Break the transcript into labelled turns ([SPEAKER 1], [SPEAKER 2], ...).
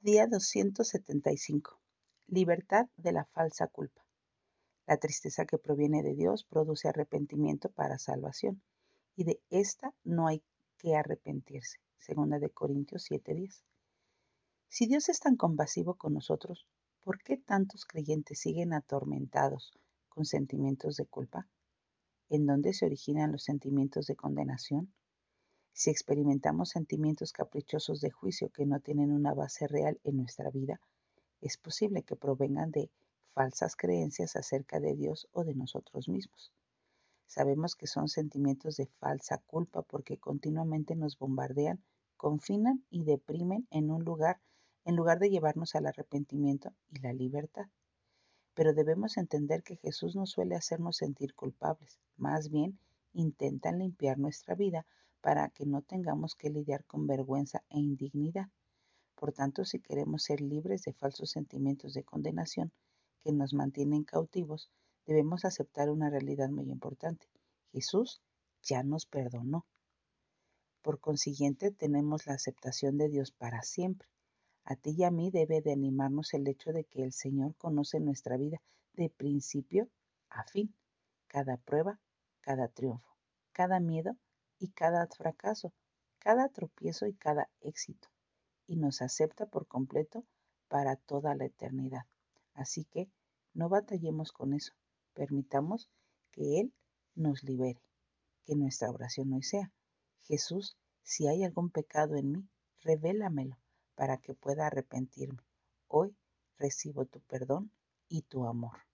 [SPEAKER 1] Día 275. Libertad de la falsa culpa. La tristeza que proviene de Dios produce arrepentimiento para salvación, y de esta no hay que arrepentirse. Segunda de Corintios 7:10. Si Dios es tan compasivo con nosotros, ¿por qué tantos creyentes siguen atormentados con sentimientos de culpa? ¿En dónde se originan los sentimientos de condenación? Si experimentamos sentimientos caprichosos de juicio que no tienen una base real en nuestra vida, es posible que provengan de falsas creencias acerca de Dios o de nosotros mismos. Sabemos que son sentimientos de falsa culpa porque continuamente nos bombardean, confinan y deprimen en un lugar en lugar de llevarnos al arrepentimiento y la libertad. Pero debemos entender que Jesús no suele hacernos sentir culpables, más bien intentan limpiar nuestra vida para que no tengamos que lidiar con vergüenza e indignidad. Por tanto, si queremos ser libres de falsos sentimientos de condenación que nos mantienen cautivos, debemos aceptar una realidad muy importante. Jesús ya nos perdonó. Por consiguiente, tenemos la aceptación de Dios para siempre. A ti y a mí debe de animarnos el hecho de que el Señor conoce nuestra vida de principio a fin, cada prueba, cada triunfo, cada miedo y cada fracaso, cada tropiezo y cada éxito, y nos acepta por completo para toda la eternidad. Así que no batallemos con eso, permitamos que Él nos libere. Que nuestra oración hoy sea, Jesús, si hay algún pecado en mí, revélamelo para que pueda arrepentirme. Hoy recibo tu perdón y tu amor.